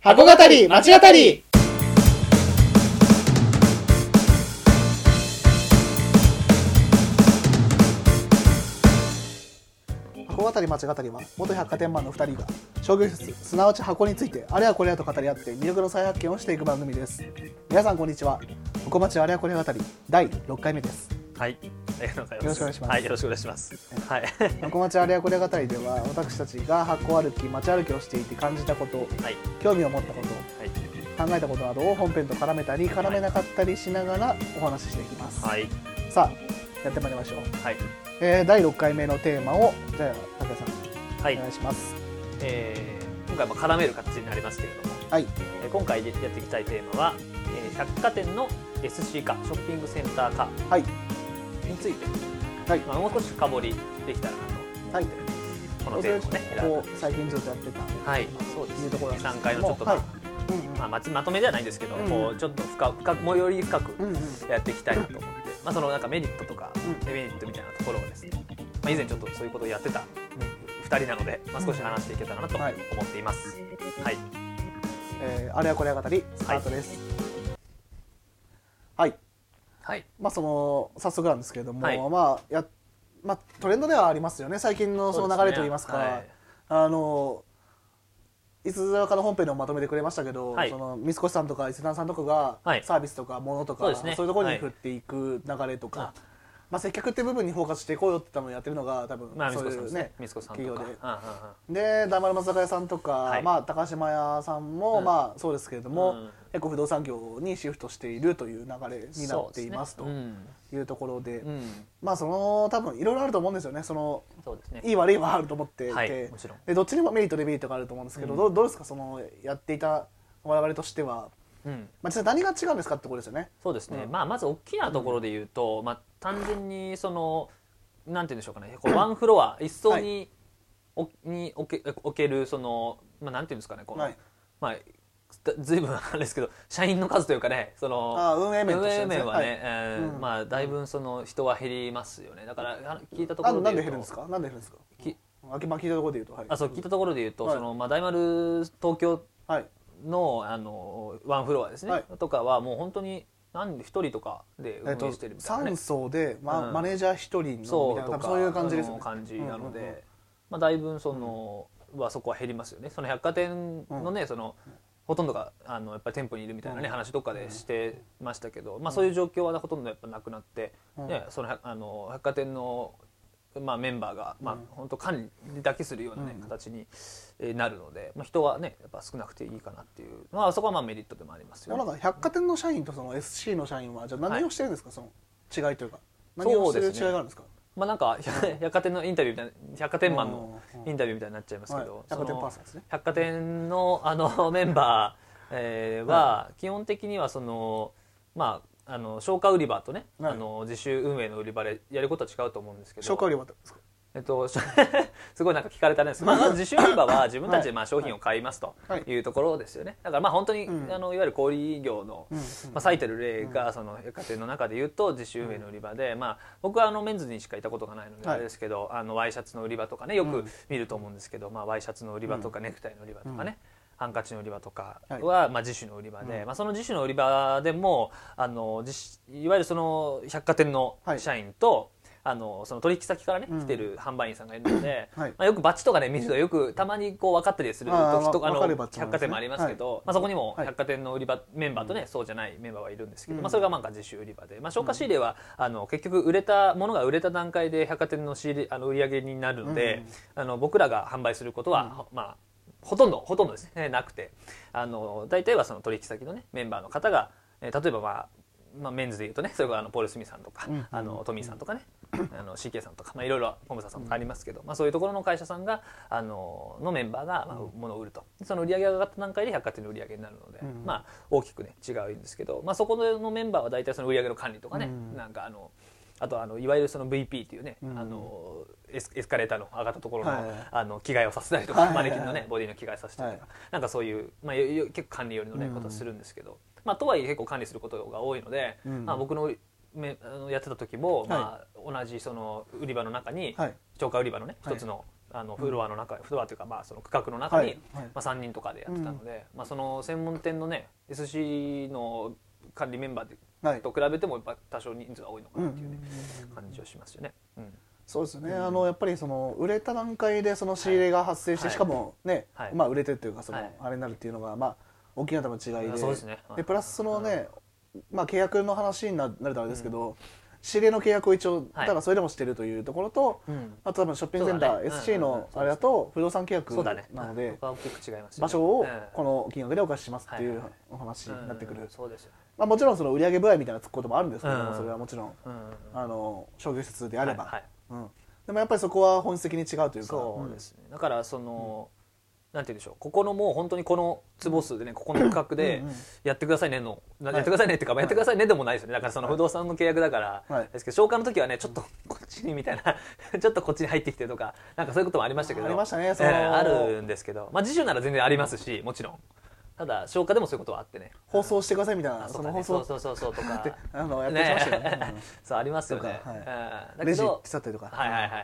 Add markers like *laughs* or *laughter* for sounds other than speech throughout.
箱語り町語り。箱語り町語りは元百貨店マンの2人が商業施設すなわち箱についてあれやこれやと語り合って魅力の再発見をしていく番組です。皆さんこんにちは。箱町あれやこれや語り第6回目です。はい、ありがとうございます。よろしくお願いします。はい、よろしくお願いします。はい、*laughs* 箱町あれやこれや語りでは私たちが箱歩き町歩きをしていて感じたことはい、興味を持ったことはい、考えたことなどを本編と絡めたり絡めなかったりしながらお話ししていきます、はい、さあやってまいりましょう、はい、えー第6回目のテーマをじゃあ武田さんはい。お願いします。えー、今回も絡める形になりますけれども、はい。えー今回やっていきたいテーマは、えー百貨店の SC 化、ショッピングセンター化。はいについて、はい。まあ、もう少し深掘りできたらなと、はい。このテーマをね、こう最近ずっとやってたはい、そうです。いうところなんです3回のちょっとまあ、はい。まあ、まつまとめではないんですけど、うんこうちょっと深く深くもうより深くやっていきたいなと思って、まあ、そのなんかメリットとかうん。デメリットみたいなところをですね、まあ、以前ちょっとそういうことをやってた2人なので、まあ、少し話していけたらなと思はい。っています。はい、えーあれやこれや語りスタートです。はい、はい、まあその早速なんですけれども、はい。まあやまあトレンドではありますよね。最近のその流れといいますか。はい。あのいつぞかの本編でもまとめてくれましたけど、はい。その三越さんとか伊勢丹さんとかがはい。サービスとか物とか、そうですね。いうところにはい。振っていく流れとか、まあ、接客って部分にフォーカスしていこうよって多分やってるのが多分まあ、そういうね。三越さんとか。企業で。で大丸松坂屋さんとか、はい。まあ、高島屋さんも、うん。まあそうですけれども、うん結構不動産業にシフトしているという流れになっていますというところで、うん、うんまあその多分いろいろあると思うんですよねそのね。いい悪いはあると思っていて、はいもちろんでどっちにもメリットデメリットがあると思うんですけど、うんどうどうですかそのやっていた我々としては、うん、まあ、実際何が違うんですかってことですよね。そうですね。うんまあ、まず大きなところで言うと、まあ、単純にその。なんて言うんでしょうかね。こうワンフロア一層に。おに置け置けるそのまあなんていうんですかねこの、はいまあずいぶんあれですけど社員の数というかねそのあ運営面ね。はね、はい。えーうん。まあだいぶその人は減りますよね。だからあ聞いたとこあろなんで減るんですか？かなんで減るんですか？きまあ聞いたところで言うと。はい。あそう聞いたところで言うと、はい。そのまあ大丸東京はい。のあのワンフロアですね、はい。とかはもう本当に何で一人とかで運えっと営してるみたいな、ね。3層で、まうん。マネージャー一人のみたいなそういう感じですよね。感じなので、うんうんうん。まあ、だいぶその、はそこは減りますよね。その百貨店のね、そのほとんどがあのやっぱり店舗にいるみたいなね、うん。話どっかでしてましたけど、まあ、そういう状況はほとんどやっぱなくなって、うん。ね、そのあの百貨店の、まあ、メンバーが、まあうん。本当管理だけするような、ねうん。形にえーなるので、まあ、人はねやっぱ少なくていいかなっていう、まあ、そこはまあメリットでもありますよ。ねなん。か百貨店の社員とその SC の社員はじゃあ何をしてるんですか、その違いというか。何をしてる違いがあるんですか？まあなんか百貨店のインタビューみたいな百貨店マンのうん。インタビューみたいになっちゃいますけど、はい。百貨店そのパーソンですね。百貨店のあの *laughs* メンバー、えーは基本的にはそのまああの消化売り場とね、はい。あの自主運営の売り場でやることは違うと思うんですけど。消化売り場ってですか？えっと、し *laughs* すごいなんか聞かれたんですまあ、自主売り場は自分たちでまあはい商品を買いますとはい。いうところですよね。だからまあ本当に、うん。あのいわゆる小売業の、うん。まあ、最たる例がその百貨店の中で言うと自主運営の売り場で、まあ、僕はあのメンズにしかいたことがないのではい。あれですけど、あのワイシャツの売り場とかねよくうん。見ると思うんですけど、まあ、ワイシャツの売り場とかネクタイの売り場とかね、ハンカチの売り場とかは、まあ、自主の売り場で、うん。まあ、その自主の売り場でもあのいわゆるその百貨店の社員と、あのその取引先からねうん。来てる販売員さんがいるので、*coughs* はい。まあ、よくバッジとかね見るとよくたまにこう分かったりする時とかあの百貨店もありますけど、まあ、そこにもはい百貨店の売り場メンバーとね、そうじゃないメンバーはいるんですけど、うん。まあ、それがなんか自主売り場で、まあ、消化仕入れは、あの結局売れたものが売れた段階で百貨店の仕入れあの売り上げになるので、あの僕らが販売することは、まあほとんどほとんどですね。なくて。あの大体はその取引先のねメンバーの方が、えー例えばまあまあ、メンズでいうとねそれからあのポール・スミさんとか、うん。あのトミーさんとかね、あの CK さんとか、まあ、いろいろポムサさんとかありますけど、まあ、そういうところの会社さんがあののメンバーが、まあ、物を売ると。その売り上げが上がった段階で百貨店の売り上げになるので、うん。まあ、大きくね違うんですけど、まあ、そこのメンバーは大体その売り上げの管理とかね、うん。なんかあのあとあのいわゆるその VP っていうね、うん。あのエスエスカレーターの上がったところの,、はいあの着替えをさせたりとか、はいはいはい。マネキンのねボディの着替えさせたりとか、はい。なんかそういう、まあ、結構管理寄りのね、うん。ことをするんですけど、まあ、とはいえ結構管理することが多いので、うん。まあ、僕のめあのやってた時も、はい。まあ、同じその売り場の中に、はい。超過売り場のねはい。一つのあのフロアの中、フロアというかまあその区画の中に、はい。はい。まあ、3人とかでやってたので、まあ、その専門店のね SC の管理メンバーではい。と比べてもやっぱ多少人数が多いのかなっていう、ね感じをしますよね。うん。そうですね、あのやっぱりその売れた段階でその仕入れが発生して、はい。しかもね、はい。まあ売れてるというかその、はい。あれになるっていうのがまあ大きな多分違いで。そうですね。でプラスそのね、まあ契約の話にななるとあれですけど、仕入れの契約を一応、はい。ただそれでもしてるというところと、うん。あと多分ショッピングセンター、ね。SC うんうんうんのあれだと不動産契約なので、場所をうんこの金額でお貸ししますっていうお話になってくる、まあ、もちろんその売上部合みたいなつくこともあるんですけども、うん。それはもちろんうん。あの商業施設であれば、はいはい。うん、でもやっぱりそこは本質的に違うというか。そうですね、だからその、なんて言うんでしょう。ここのもう本当にこの坪数でねここの区画でやってくださいねの、い。やってくださいねっていうか、まあやってくださいねでもないですよね。だからその不動産の契約だから、はい。ですけど消化の時はねちょっとこっちにみたいな *laughs* ちょっとこっちに入ってきてとかなんかそういうこともありましたけど。ありましたねえその。ーあるんですけど、まあ、自主なら全然ありますしもちろんただ消化でもそういうことはあってね。放送してくださいみたいなあその放送。そうそうそうとか。*laughs* ってあのやってましたよね。*laughs* そうありますよね。はい。レジ手伝ったりとか。はいはいは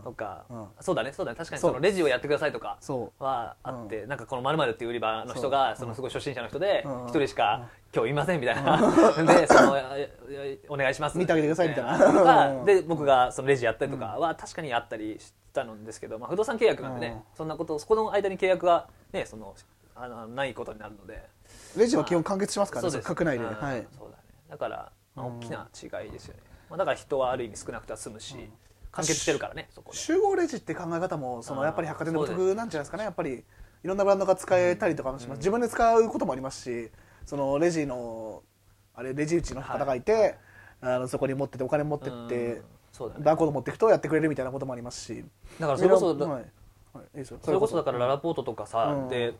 いとか、うん。そうだねそうだね。確かにそのレジをやってくださいとかそはあって、なんかこのまるっていう売り場の人がそのすごい初心者の人でうん。一人しか今日いませんみたいな。*laughs* でそのお願いします。見てあげてくださいみたいな。で僕がそのレジやったりとかは確かにあったりしたんですけど、まあ、不動産契約なんでねそんなことそこの間に契約がねそのあのないことになるので。レジは基本完結しますからねそうです。閣内で。うん。はい。そうだね。だから、まあうん。大きな違いですよね、まあ、だから人はある意味少なくては済むし完結してるからねそこで。集合レジって考え方もそのやっぱり百貨店の得なんじゃないですかねやっぱり。いろんなブランドが使えたりとかもします。自分で使うこともありますしそのレジのあれレジ打ちの方がいてあのそこに持っててお金持ってってうん。そうだね。バーコード持っていくとやってくれるみたいなこともありますし。だからそれこそはいそれこそだからララポートとかさ、うん。で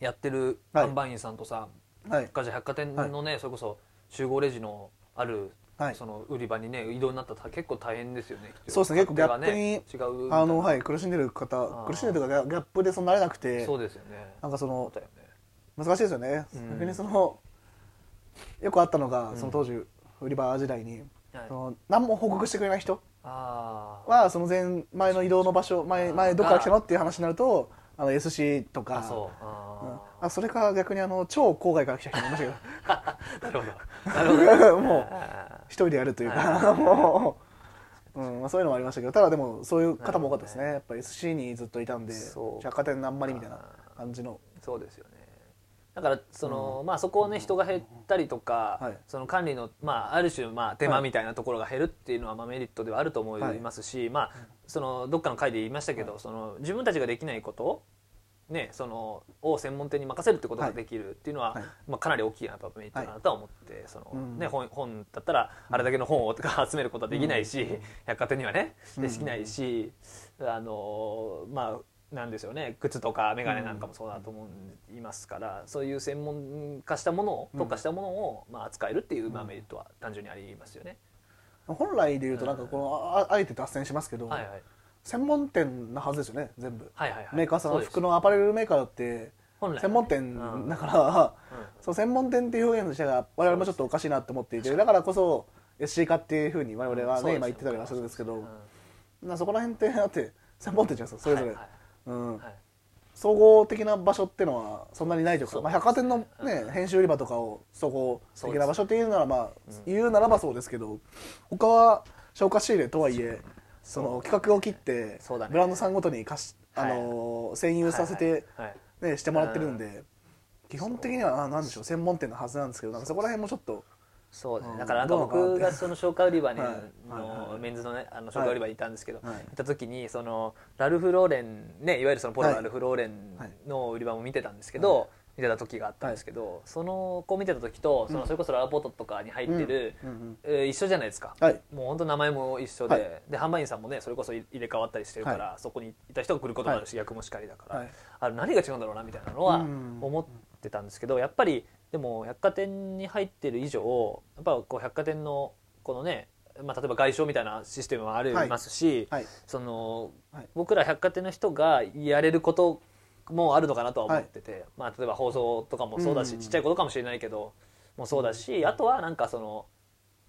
やってるはい。販売員さんとさ、はい。じゃあ百貨店のね、それこそ集合レジのある、はい。その売り場にね移動になったら結構大変ですよねそうですね。結構ギャップに違う。あのはい苦しんでる方ー。苦しんでるとかギャップでそんな慣れなくてそうですよね。なんかそのね。難しいですよね、うん。逆にそのよくあったのが、うんその当時売り場時代に、はい。その何も報告してくれない人はその前前の移動の場所前前どこから来たのっていう話になるとあの SC とかあそう。うん。ああそれか逆にあの超郊外から来た人もいましたけど。ー *laughs* なるほど。*laughs* なるほど。もうあ一人でやるというか *laughs* もう、うんまあ、そういうのもありましたけどただでもそういう方も多かったですね。やっぱり SC にずっといたんで百貨店あんまりみたいな感じの。ーそうですよねだからその、まあそこをね人が減ったりとか、はい。その管理のまあある種まあ手間みたいなところが減るっていうのはまあメリットではあると思いますし、まあそのどっかの回で言いましたけど、その自分たちができないことね、そのを専門店に任せるってことができるっていうのは、はい。まあ、かなり大きいなやっぱメリットだなとは思って、そのうん。ね、本本だったらあれだけの本をとか集めることはできないし、百貨店にはねできないし、あのまあなんですよね。靴とか眼鏡なんかもそうだと思いますから、そういう専門化したものを特化したものを、まあ、扱えるっていう、まあ、メリットは単純にありますよね。本来で言うとなんかこのああえて脱線しますけど、はいはい。専門店なはずですよね全部、はいはいはい。メーカーさん服のアパレルメーカーだって専門店だから、そう専門店っていう表現としては我々もちょっとおかしいなと思っていてだからこそ SC 化っていうふうに我々はね今言ってたりはするんですけど、うん。なそこら辺ってだって専門店じゃないですかそれぞれ、はいはいうん。はい。総合的な場所っていうのはそんなにないというかまあ、百貨店の、ね、編集売り場とかを総合的な場所っていうならまあ、言うならばそうですけど他は消化仕入れとはいえその企画を切って、ブランドさんごとに貸し、あの占有させて、ね、してもらってるんで、基本的にはななんでしょう専門店のはずなんですけどなんかそこら辺もちょっとそうですね、うんだからなんか僕がその消化売り場に、のメンズのねあの消化売り場にいたんですけど、はい。行った時にそのラルフ・ローレンねいわゆるそのポロはい。ラルフ・ローレンの売り場も見てたんですけど、見てた時があったんですけど、その子見てた時とそのそれこそララポートとかに入ってる、えー一緒じゃないですか、はい。もう本当名前も一緒で,、はい。で販売員さんもねそれこそ入れ替わったりしてるから、そこにいた人が来ることもあるし、逆もしかりだから、はい。あれ何が違うんだろうなみたいなのはうん。思ってたんですけどやっぱりでも百貨店に入ってる以上やっぱこう百貨店のこのね、まあ、例えば外商みたいなシステムもありますし、はいそのはい。僕ら百貨店の人がやれることもあるのかなとは思ってて、まあ、例えば放送とかもそうだし、うん。ちっちゃいことかもしれないけどもそうだしあとはなんかその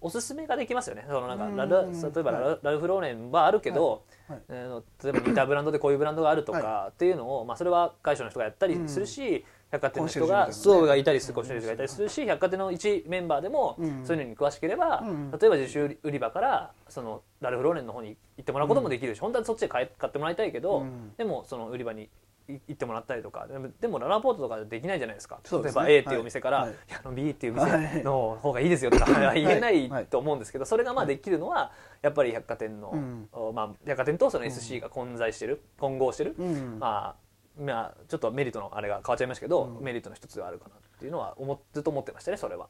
おすすめができますよね。そのなんかうん。ラル例えばラル,、ラルフローレンはあるけど、はい。例えば似たブランドでこういうブランドがあるとかっていうのを、まあ、それは会社の人がやったりするし、百貨店の人がそうがいたりするコンシェルジュがいたりするし百貨店の一メンバーでもうん。そういうのに詳しければ、うん例えば自主売り場からそのラルフローレンの方に行ってもらうこともできるし、本当はそっちで買ってもらいたいけど、うん。でもその売り場にい行ってもらったりとかでもでもララポートとかできないじゃないですか。例えば A っていうお店から、あの B っていうはい店の方がいいですよとか言えないはい。と思うんですけどそれがまあできるのはやっぱり百貨店の、まあ、百貨店とその SC が混在してる混合してる、うん。まあまあちょっとメリットのあれが変わっちゃいましたけど、うん。メリットの一つではあるかなっていうのは思っずっと思ってましたねそれは。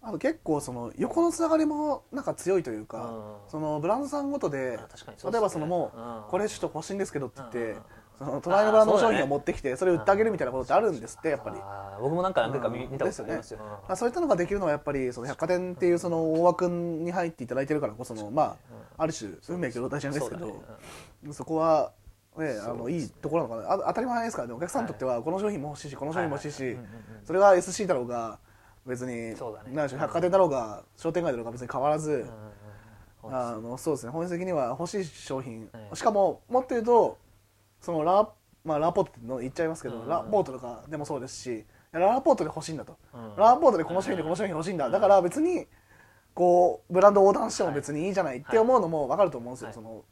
あと結構その横のつながりもなんか強いというか、うん。そのブランドさんごとであ確かにそうですね。例えばそのもう、うん。これちょっと欲しいんですけどって言って、うんその隣のブランドの商品を持ってきてそれを売ってあげるみたいなことってあるんですってやっぱり。あー僕もなんか何回か見,、うん見たことありますよ。まあ、そういったのができるのはやっぱりその百貨店っていうその大枠に入っていただいてるからこそのまあある種運命共同体じゃないですけどそこは、ね、あのいいところなのかな。あ当たり前ですからね。お客さんにとってはこの商品も欲しいしこの商品も欲しいしそれが SC だろうが別にそうだね。なんでしょう百貨店だろうが商店街だろうが別に変わらず、あのそうですね。本質的には欲しい商品、はい。しかももっと言うとそのラ,、まあ、ラポートっての言っちゃいますけど、うんラポートとかでもそうですしラポートで欲しいんだと、うん。ラポートでこの商品でこの商品欲しいんだ、だから別にこうブランド横断しても別にいいじゃないって思うのも分かると思うんですよ、はい。その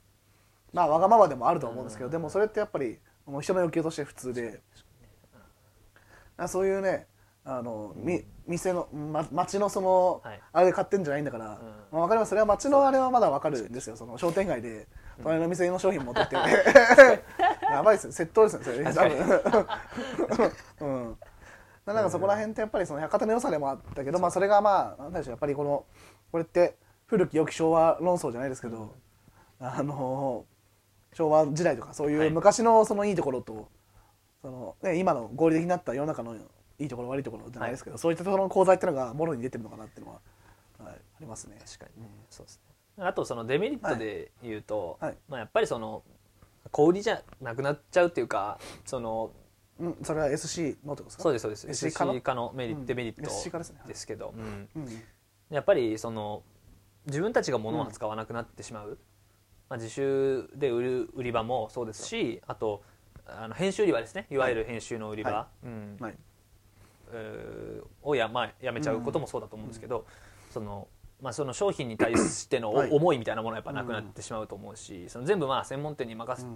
まあわがままでもあると思うんですけど、でもそれってやっぱりもう人の欲求として普通で、あそういうねあの、み店の、ま、町のその、はい。あれで買ってんじゃないんだから、まあ、分かります。それは町のあれはまだ分かるんですよ。その商店街で隣の店の商品持ってって、*laughs* やばいですよ。窃盗ですよ。それ多分。*laughs* うん。なんかそこら辺ってやっぱりその百貨店の良さでもあったけど、まあそれがまあなんでしょう。やっぱりこのこれって古き良き昭和論争じゃないですけど、あの昭和時代とかそうはい。いう昔のそのいいところと、そのね、今の合理的になった世の中のいいところ悪いところじゃないですけど、そういったところの功罪っていうのがもろに出てるのかなっていうのは、はい、ありますね。確かにね、そうですね。あとそのデメリットで言うと、はい。はいまあ、やっぱりその小売りじゃなくなっちゃうっていうかそのうん、それは SC のってことですか？そうですそうです。SC 化の？化のメリット、うん。デメリットですけど、うんうん。やっぱりその自分たちが物を扱わなくなってしまう、まあ、自主で売る売り場もそうですしあとあの編集売り場ですね。いわゆる編集の売り場、はうん。をや,、まあ、やめちゃうこともそうだと思うんですけど、そのまあ、その商品に対しての思いみたいなものはやっぱなくなってしまうと思うし、その全部まあ専門店に任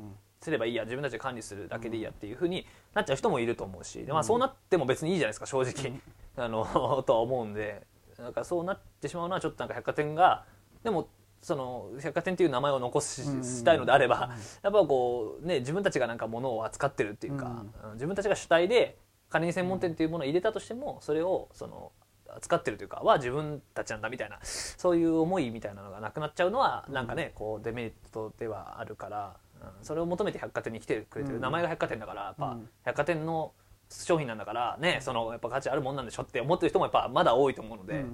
せればいいや自分たちで管理するだけでいいやっていうふうになっちゃう人もいると思うしで、まあ、そうなっても別にいいじゃないですか正直、*laughs* あのとは思うんで。なんかそうなってしまうのはちょっとなんか百貨店がでもその百貨店っていう名前を残しうんしたいのであればやっぱこうね自分たちがなんか物を扱ってるっていうか、うん自分たちが主体で仮に専門店っていうものを入れたとしてもそれをその扱ってるというかは自分たちなんだみたいなそういう思いみたいなのがなくなっちゃうのはなんかねこうデメリットではあるから、うんそれを求めて百貨店に来てくれてる、うん。名前が百貨店だからやっぱうん。百貨店の商品なんだからねそのやっぱ価値あるもんなんでしょって思ってる人もやっぱまだ多いと思うので。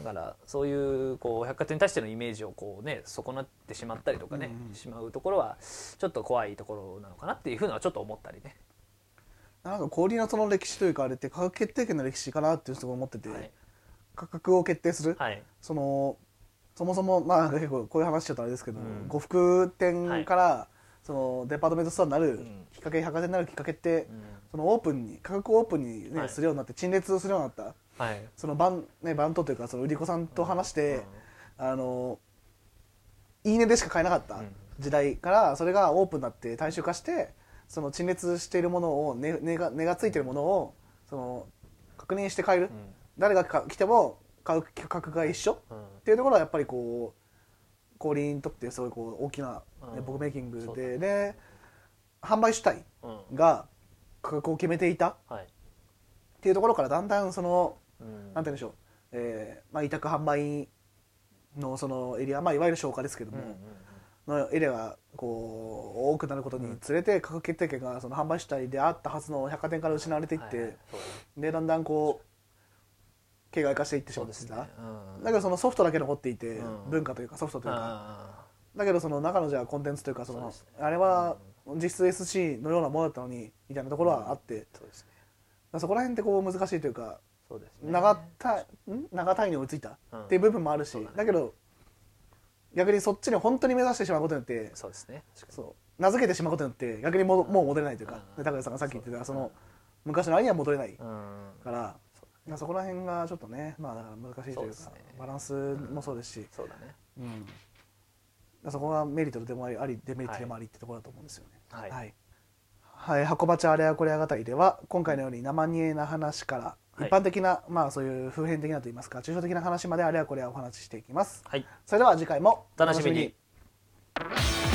うんだからそういうこう百貨店に対してのイメージをこうね損なってしまったりとかね、うんしまうところはちょっと怖いところなのかなっていうふうのはちょっと思ったりね。なんか小売りのその歴史というかあれって価格決定権の歴史かなっていうところを思ってて、はい。価格を決定する、はい。そのそもそもまあ結構こういう話しちゃうとあれですけど、うん。呉服店から、そのデパートメントストアになるん。きっかけ、百貨店になるきっかけって、うん。そのオープンに価格をオープンに、ねはい。するようになって陳列するようになったはい。その番,、ね、番頭というかその売り子さんと話して、あのいいねでしか買えなかったうん。時代からそれがオープンになって大衆化してその陳列しているものを値値が値がついているものをその確認して買える、うん。誰がか来ても買う価格が一緒うん。っていうところはやっぱりこう小売りにとってすごいこう大きな、ねうん。ボックメイキングでで販売主体うん。が価格を決めていたっはい。ていうところからだんだんそのうん。なんて言うんでしょう、えーまあ、委託販売のそのエリア、まあ、いわゆる消化ですけども、うんうんのエリアがこう多くなることにつれて価格決定権がその販売主体であったはずの百貨店から失われていって、はいはいでだんだんこう形骸化していってしまってた、そうですね。うんだけどそのソフトだけ残っていて、うん文化というかソフトというか、あだけどその中のじゃあコンテンツというかそのね。あれは実質 SC のようなものだったのにみたいなところはあって、ーそね。そこら辺ってこう難しいというかそうですね。長たん？長単位に追いついた？うん。っていう部分もあるし、だね。だけど逆にそっちに本当に目指してしまうことによってそうですね。そう。名付けてしまうことによって逆にももう戻れないというか、うん。で高橋さんがさっき言ってたその昔の愛には戻れないうん。から、まあそこら辺がちょっとねまあだから難しいというかね。バランスもそうですし、そうだね。うん、そこがメリットでもありデメリットでもありってところだと思うんですよね。はい。はい。はい、箱鉢あれやこれや語りでは今回のように生煮えな話からはい一般的な、まあそういう普遍的なといいますか抽象的な話まであれやこれやお話ししていきます。はい。それでは次回もお楽しみに。お楽しみに